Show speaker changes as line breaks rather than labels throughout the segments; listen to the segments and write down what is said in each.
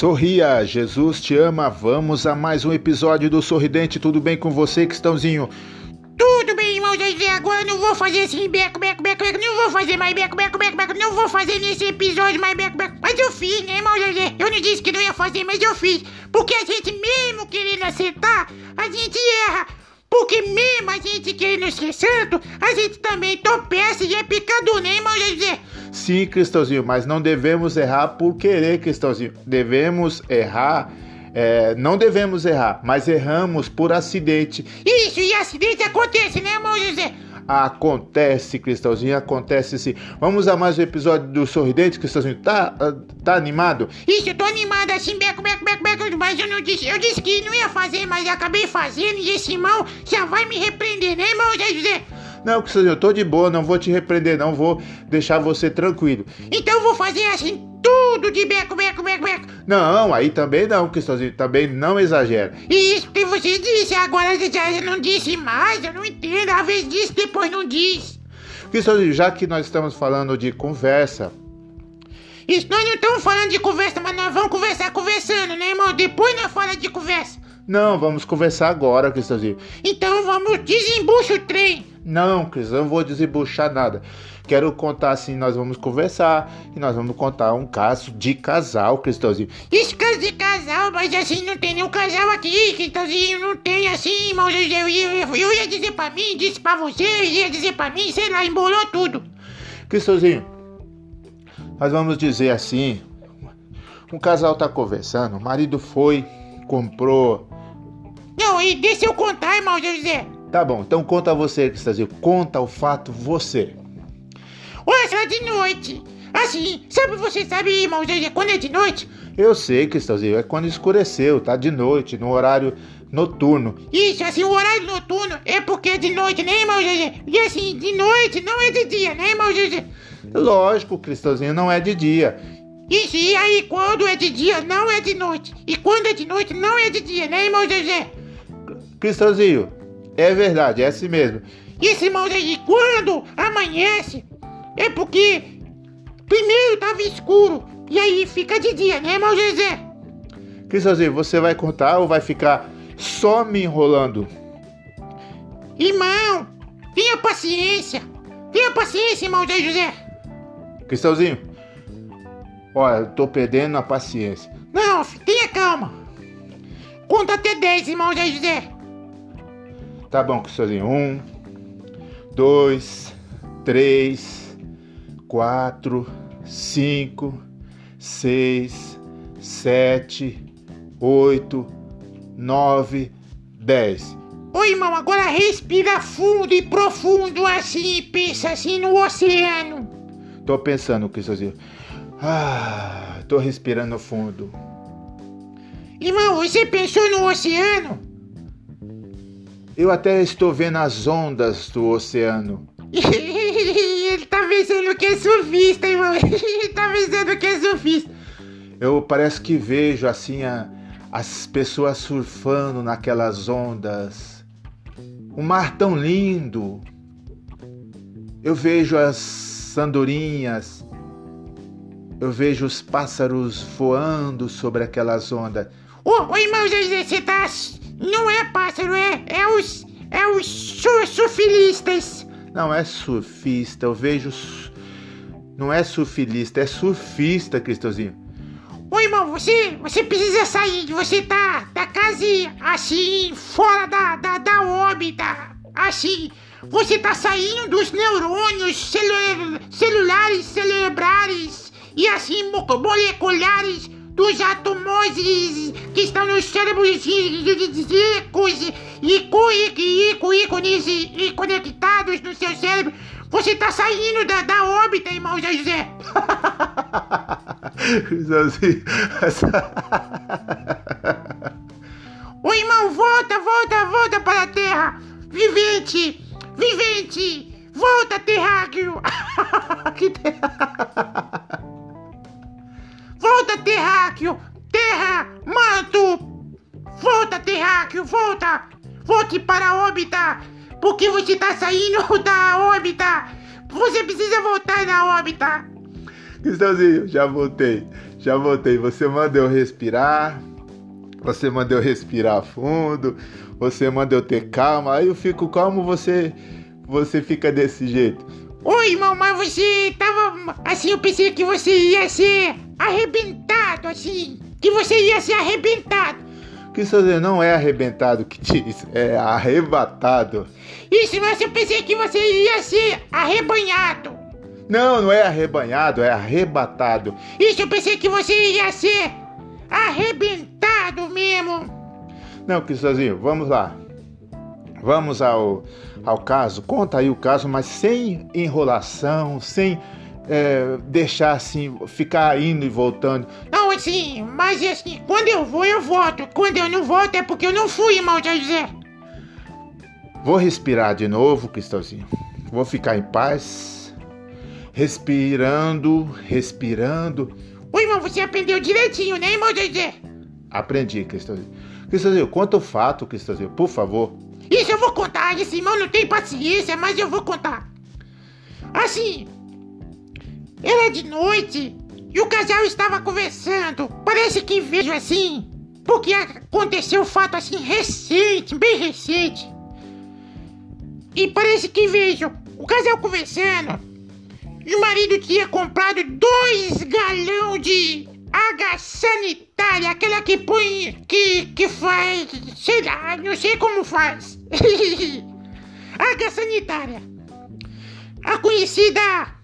Sorria, Jesus te ama. Vamos a mais um episódio do Sorridente. Tudo bem com você, Cristãozinho?
Tudo bem, irmão José. Agora não vou fazer assim, beco, beco, beco, beco. Não vou fazer mais beco, beco, beco, beco. Não vou fazer nesse episódio mais beco, beco. Mas eu fiz, né, irmão José? Eu não disse que não ia fazer, mas eu fiz. Porque a gente, mesmo querendo acertar, a gente erra. Porque mesmo a gente querendo ser santo, a gente também tropeça e é pecador, né, irmão José?
Sim, Cristãozinho, mas não devemos errar por querer, Cristãozinho. Devemos errar. é, não devemos errar, mas erramos por acidente.
Isso, e acidente acontece, né, irmão José?
Acontece, Cristãozinho, acontece sim. Vamos a mais um episódio do Sorridente, Cristãozinho. Tá, tá animado?
Isso, eu tô animado assim, beco, beco, beco, beco, mas eu não disse, eu disse que não ia fazer, mas acabei fazendo e esse irmão já vai me repreender?
Não, eu tô de boa, não vou te repreender, não vou deixar você tranquilo.
Então eu vou fazer assim, tudo de beco, beco, beco, beco.
Não, aí também não, Cristãozinho, também não exagera.
E isso que você disse, agora você já não disse mais, eu não entendo, às vezes disse, depois não diz.
Cristãozinho, já que nós estamos falando de conversa,
Isso, nós não estamos falando de conversa, mas nós vamos conversar conversando, né, irmão? Depois nós falamos de conversa.
não, vamos conversar agora, Cristãozinho.
Então vamos, desembucha o trem.
Não, Cris, eu não vou desembuchar nada. Quero contar assim, nós vamos conversar e nós vamos contar um caso de casal, Cristãozinho.
Isso caso de casal, mas assim não tem nenhum casal aqui, Quintãozinho, não tem assim, irmão José. Eu ia, eu ia dizer pra mim, disse pra você, ia dizer pra mim, sei lá, embolou tudo.
Cristãozinho, nós vamos dizer assim: um casal tá conversando, o marido foi, comprou.
Não, e deixa eu contar, irmão José.
Tá bom, então conta você, Cristãozinho, conta o fato você.
Olha só de noite. Assim, sabe, você sabe, irmão José, quando é de noite?
Eu sei, Cristãozinho, é quando escureceu, tá de noite, no horário noturno.
Isso, assim, o horário noturno é porque é de noite, né, irmão José? E assim, de noite não é de dia, né, irmão José?
Lógico, Cristãozinho, não é de dia.
Isso, e aí quando é de dia não é de noite. E quando é de noite não é de dia, né, irmão José?
Cristãozinho, é verdade, é assim mesmo.
Isso, irmão José, e quando amanhece é porque primeiro tava escuro e aí fica de dia, né, irmão José?
Cristãozinho, você vai contar ou vai ficar só me enrolando?
Irmão, tenha paciência. Tenha paciência, irmão Zé José.
Cristãozinho, olha, eu tô perdendo a paciência.
Não, tenha calma. Conta até 10, irmão Zé José.
Tá bom, Cristãozinho. Um, dois, três, quatro, cinco, seis, sete, oito, nove, dez.
Ô, irmão, agora respira fundo e profundo assim pensa assim no oceano.
Tô pensando, Cristãozinho. Ah, tô respirando fundo.
Irmão, você pensou no oceano?
Eu até estou vendo as ondas do oceano.
Ele tá pensando que é surfista, irmão. Ele tá pensando que é surfista.
Eu parece que vejo assim a- as pessoas surfando naquelas ondas. O mar tão lindo. Eu vejo as andorinhas. Eu vejo os pássaros voando sobre aquelas ondas.
Ô, ô irmão Zé José, você tá. Não é pássaro, é. É os. É os su- surfilistas.
Não é surfista, eu vejo. su- Não é surfilista, é surfista, Cristãozinho.
Ô irmão, você, você precisa sair, você tá, tá quase assim, fora da, da, da órbita. Assim, você tá saindo dos neurônios celu- celulares, cerebrais e assim, mo- moleculares dos átomos que estão nos cérebros ricos e, co- e, co- ícones e, conectados no seu cérebro. Você tá saindo da, da órbita, irmão Zé José.
Cristãozinho.
Ô irmão, volta, volta, volta para a terra! Vivente! Vivente! Volta, terráqueo! que terra... terráqueo! Terra! Manto! Volta, terráqueo! Volta! Volte para a órbita! Porque você tá saindo da órbita! Você precisa voltar na órbita!
Cristãozinho, já voltei. Já voltei. Você manda eu respirar. Você manda eu respirar fundo. Você manda eu ter calma. Aí eu fico calmo, você você fica desse jeito.
Oi, irmão, mas você tava. Assim, eu pensei que você ia ser arrebentado, assim. Que você ia ser arrebentado.
Que isso não é arrebentado que diz, é arrebatado.
Isso, mas eu pensei que você ia ser arrebanhado.
Não, não é arrebanhado, é arrebatado.
Isso, eu pensei que você ia ser arrebentado mesmo.
Não, Cristozinho, vamos lá. Vamos ao, ao caso. Conta aí o caso, mas sem enrolação, sem é, deixar assim, ficar indo e voltando.
Não, assim, mas assim, quando eu vou, eu volto. Quando eu não volto é porque eu não fui, irmão José.
Vou respirar de novo, Cristãozinho. Vou ficar em paz. Respirando, respirando.
Oi, irmão, você aprendeu direitinho, né, irmão José?
Aprendi, Cristãozinho. Cristãozinho, conta o fato, Cristãozinho, por favor.
Isso eu vou contar, esse irmão não tem paciência, mas eu vou contar. Assim, era de noite e o casal estava conversando. Parece que vejo assim, porque aconteceu um fato assim recente, bem recente. E parece que vejo o casal conversando. E o marido tinha comprado dois galão de água sanitária, aquela que põe. que, que faz. sei lá, não sei como faz. água sanitária. A conhecida.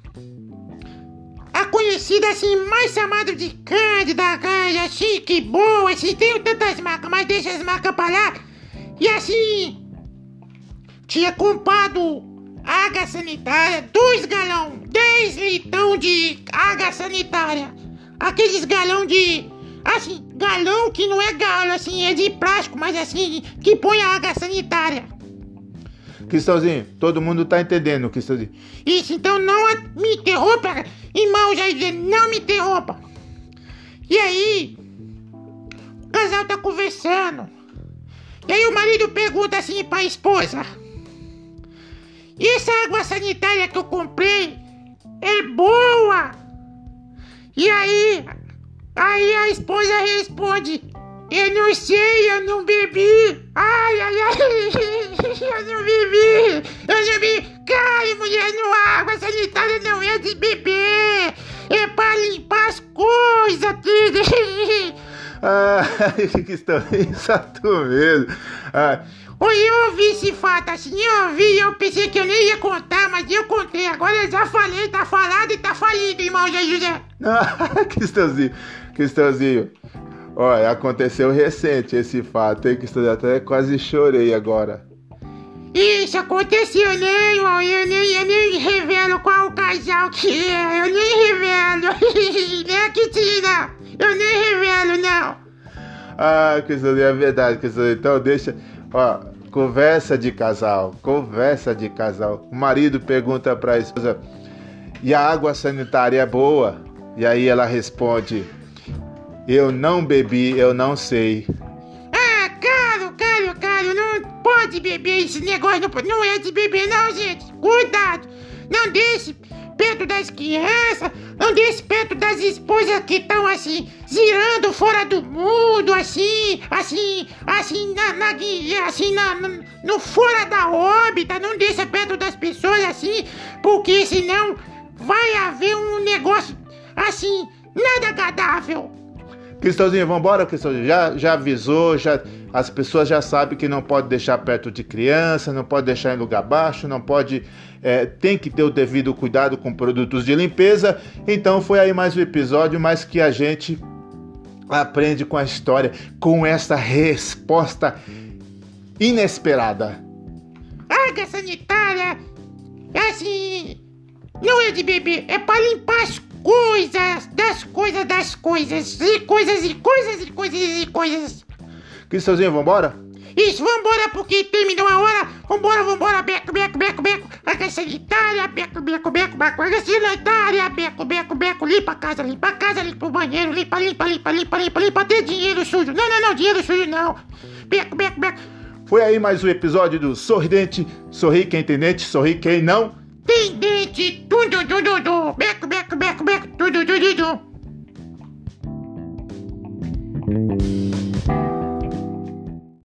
A conhecida assim, mais chamada de Cândida, Cândida, chique, boa, assim, tem tantas marcas, mas deixa as marcas pra lá. E assim. Tinha comprado água sanitária, dois galão, 10 litrão de água sanitária. Aqueles galão de. Assim, galão que não é galo, assim, é de plástico, mas assim, que põe a água sanitária.
Cristãozinho, todo mundo tá entendendo, Cristãozinho.
Isso, então não me interrompa, irmão Jair, não me interrompa. E aí, o casal tá conversando. E aí o marido pergunta assim pra esposa. E essa água sanitária que eu comprei é boa? E aí, aí a esposa responde: Eu não sei, eu não bebi. Ai, ai, ai, eu não bebi, eu não bebi. Cai, mulher, no água sanitária não é de beber, é pra limpar as coisas, tudo.
Ah, que estão exato mesmo. Ah.
Oi, eu ouvi esse fato assim, eu ouvi, eu pensei que eu nem ia contar, mas eu contei. Agora eu já falei, tá falado e tá falido, irmão Zé José.
Ah, Cristãozinho, Cristãozinho. Olha, aconteceu recente esse fato, hein, Cristãozinho? Até quase chorei agora.
Isso aconteceu, né, irmão? Eu nem, eu nem revelo qual casal que é, eu nem revelo. né, Kitina? Eu nem revelo, não.
Ah, Cristãozinho, é verdade, Cristãozinho. Então deixa. Ó, conversa de casal, conversa de casal. O marido pergunta para a esposa: "E a água sanitária é boa?" E aí ela responde: "Eu não bebi, eu não sei."
Ah, caro, caro, caro, não pode beber esse negócio, não, não é de beber não, gente. Cuidado. Não deixe perto das crianças, não deixe perto das esposas que estão assim, girando fora do mundo, assim, assim, assim, na, na assim, na, no, no fora da órbita, não deixa perto das pessoas assim, porque senão vai haver um negócio assim, nada agradável.
Cristãozinho, vambora, Cristãozinho. Já, já avisou, já, as pessoas já sabem que não pode deixar perto de criança, não pode deixar em lugar baixo, não pode. É, tem que ter o devido cuidado com produtos de limpeza. Então foi aí mais um episódio, mas que a gente aprende com a história, com essa resposta inesperada.
Água sanitária, assim, não é de bebê, é para limpar as das coisas, das coisas, e coisas, e coisas, e coisas, e coisas.
Cristãozinho, vambora?
Isso, vambora, porque terminou a hora. Vambora, vambora, beco, beco, beco, beco. Água sanitária, beco, beco, beco, beco. Água sanitária, beco, beco, beco. Limpa a casa, limpa a casa, limpa o banheiro. Limpa, limpa, limpa, limpa, limpa, limpa. Tem dinheiro sujo. Não, não, não, dinheiro sujo não. Beco, beco, beco.
Foi aí mais um episódio do Sorridente. Sorri quem tem dente, sorri quem não.
Tem dente. Tudo, tudo, tudo. Beco, beco, beco, beco. Tudo, tudo.
Thank you.